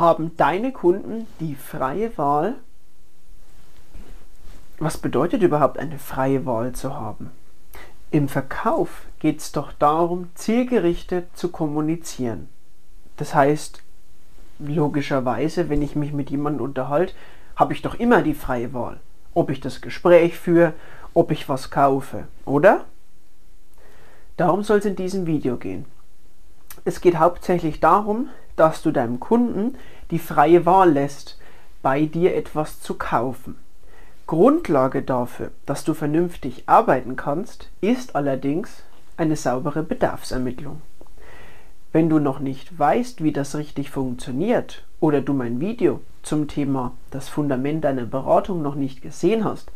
Haben deine Kunden die freie Wahl? Was bedeutet überhaupt eine freie Wahl zu haben? Im Verkauf geht es doch darum, zielgerichtet zu kommunizieren. Das heißt, logischerweise, wenn ich mich mit jemandem unterhalte, habe ich doch immer die freie Wahl, ob ich das Gespräch führe, ob ich was kaufe, oder? Darum soll es in diesem Video gehen. Es geht hauptsächlich darum, dass du deinem Kunden die freie Wahl lässt, bei dir etwas zu kaufen. Grundlage dafür, dass du vernünftig arbeiten kannst, ist allerdings eine saubere Bedarfsermittlung. Wenn du noch nicht weißt, wie das richtig funktioniert oder du mein Video zum Thema das Fundament deiner Beratung noch nicht gesehen hast,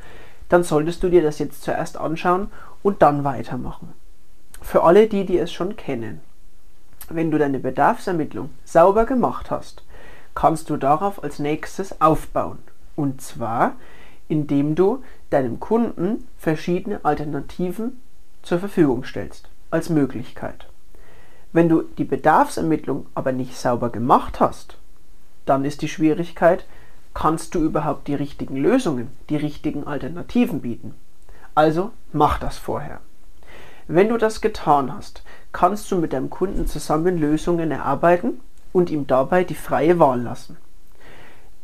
dann solltest du dir das jetzt zuerst anschauen und dann weitermachen. Für alle die, die es schon kennen. Wenn du deine Bedarfsermittlung sauber gemacht hast, kannst du darauf als nächstes aufbauen. Und zwar, indem du deinem Kunden verschiedene Alternativen zur Verfügung stellst, als Möglichkeit. Wenn du die Bedarfsermittlung aber nicht sauber gemacht hast, dann ist die Schwierigkeit, kannst du überhaupt die richtigen Lösungen, die richtigen Alternativen bieten. Also mach das vorher. Wenn du das getan hast, kannst du mit deinem Kunden zusammen Lösungen erarbeiten und ihm dabei die freie Wahl lassen.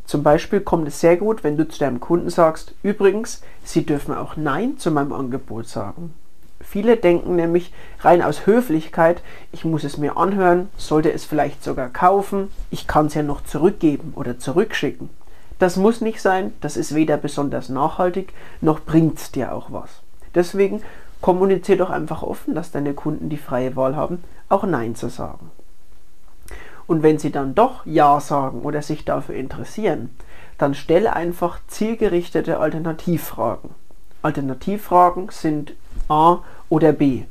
Zum Beispiel kommt es sehr gut, wenn du zu deinem Kunden sagst, übrigens, Sie dürfen auch Nein zu meinem Angebot sagen. Viele denken nämlich rein aus Höflichkeit, ich muss es mir anhören, sollte es vielleicht sogar kaufen, ich kann es ja noch zurückgeben oder zurückschicken. Das muss nicht sein, das ist weder besonders nachhaltig, noch bringt es dir auch was. Deswegen kommunizier doch einfach offen, dass deine Kunden die freie Wahl haben, auch Nein zu sagen. Und wenn sie dann doch Ja sagen oder sich dafür interessieren, dann stelle einfach zielgerichtete Alternativfragen. Alternativfragen sind A oder B,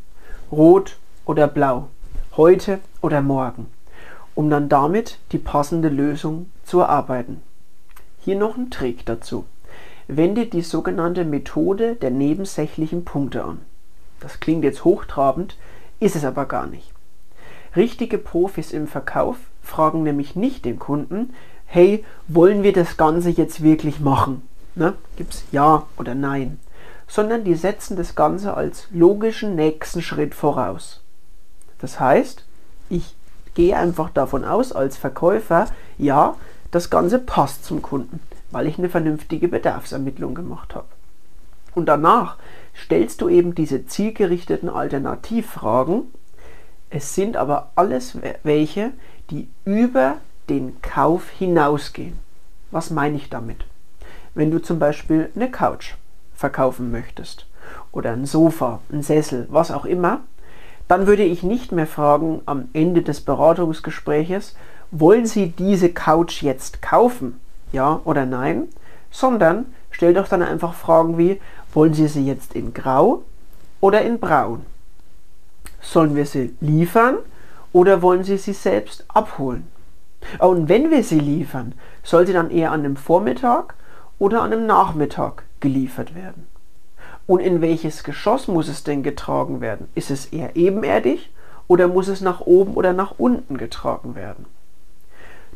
rot oder blau, heute oder morgen, um dann damit die passende Lösung zu erarbeiten. Hier noch ein Trick dazu. Wende die sogenannte Methode der nebensächlichen Punkte an. Das klingt jetzt hochtrabend, ist es aber gar nicht. Richtige Profis im Verkauf fragen nämlich nicht den Kunden, hey, wollen wir das Ganze jetzt wirklich machen? Ne? Gibt es Ja oder Nein? Sondern die setzen das Ganze als logischen nächsten Schritt voraus. Das heißt, ich gehe einfach davon aus als Verkäufer, ja, das Ganze passt zum Kunden, weil ich eine vernünftige Bedarfsermittlung gemacht habe. Und danach stellst du eben diese zielgerichteten Alternativfragen. Es sind aber alles welche, die über den Kauf hinausgehen. Was meine ich damit? Wenn du zum Beispiel eine Couch verkaufen möchtest oder ein Sofa, ein Sessel, was auch immer, dann würde ich nicht mehr fragen am Ende des Beratungsgespräches, wollen Sie diese Couch jetzt kaufen? Ja oder nein? Sondern stell doch dann einfach Fragen wie, wollen Sie sie jetzt in Grau oder in Braun? Sollen wir sie liefern oder wollen Sie sie selbst abholen? Und wenn wir sie liefern, soll sie dann eher an einem Vormittag oder an einem Nachmittag geliefert werden? Und in welches Geschoss muss es denn getragen werden? Ist es eher ebenerdig oder muss es nach oben oder nach unten getragen werden?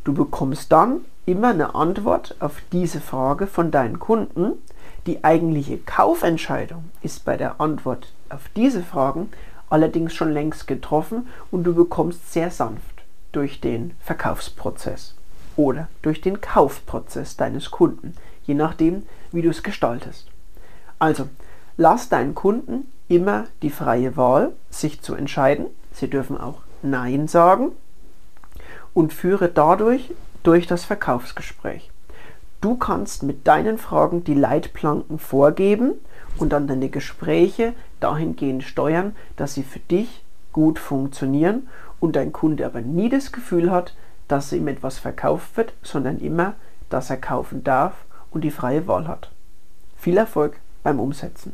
Du bekommst dann immer eine Antwort auf diese Frage von deinen Kunden. Die eigentliche Kaufentscheidung ist bei der Antwort auf diese Fragen allerdings schon längst getroffen und du bekommst sehr sanft durch den Verkaufsprozess oder durch den Kaufprozess deines Kunden, je nachdem, wie du es gestaltest. Also, lass deinen Kunden immer die freie Wahl, sich zu entscheiden. Sie dürfen auch Nein sagen und führe dadurch durch das Verkaufsgespräch. Du kannst mit deinen Fragen die Leitplanken vorgeben und dann deine Gespräche dahingehend steuern, dass sie für dich gut funktionieren und dein Kunde aber nie das Gefühl hat, dass ihm etwas verkauft wird, sondern immer, dass er kaufen darf und die freie Wahl hat. Viel Erfolg beim Umsetzen.